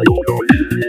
Hello.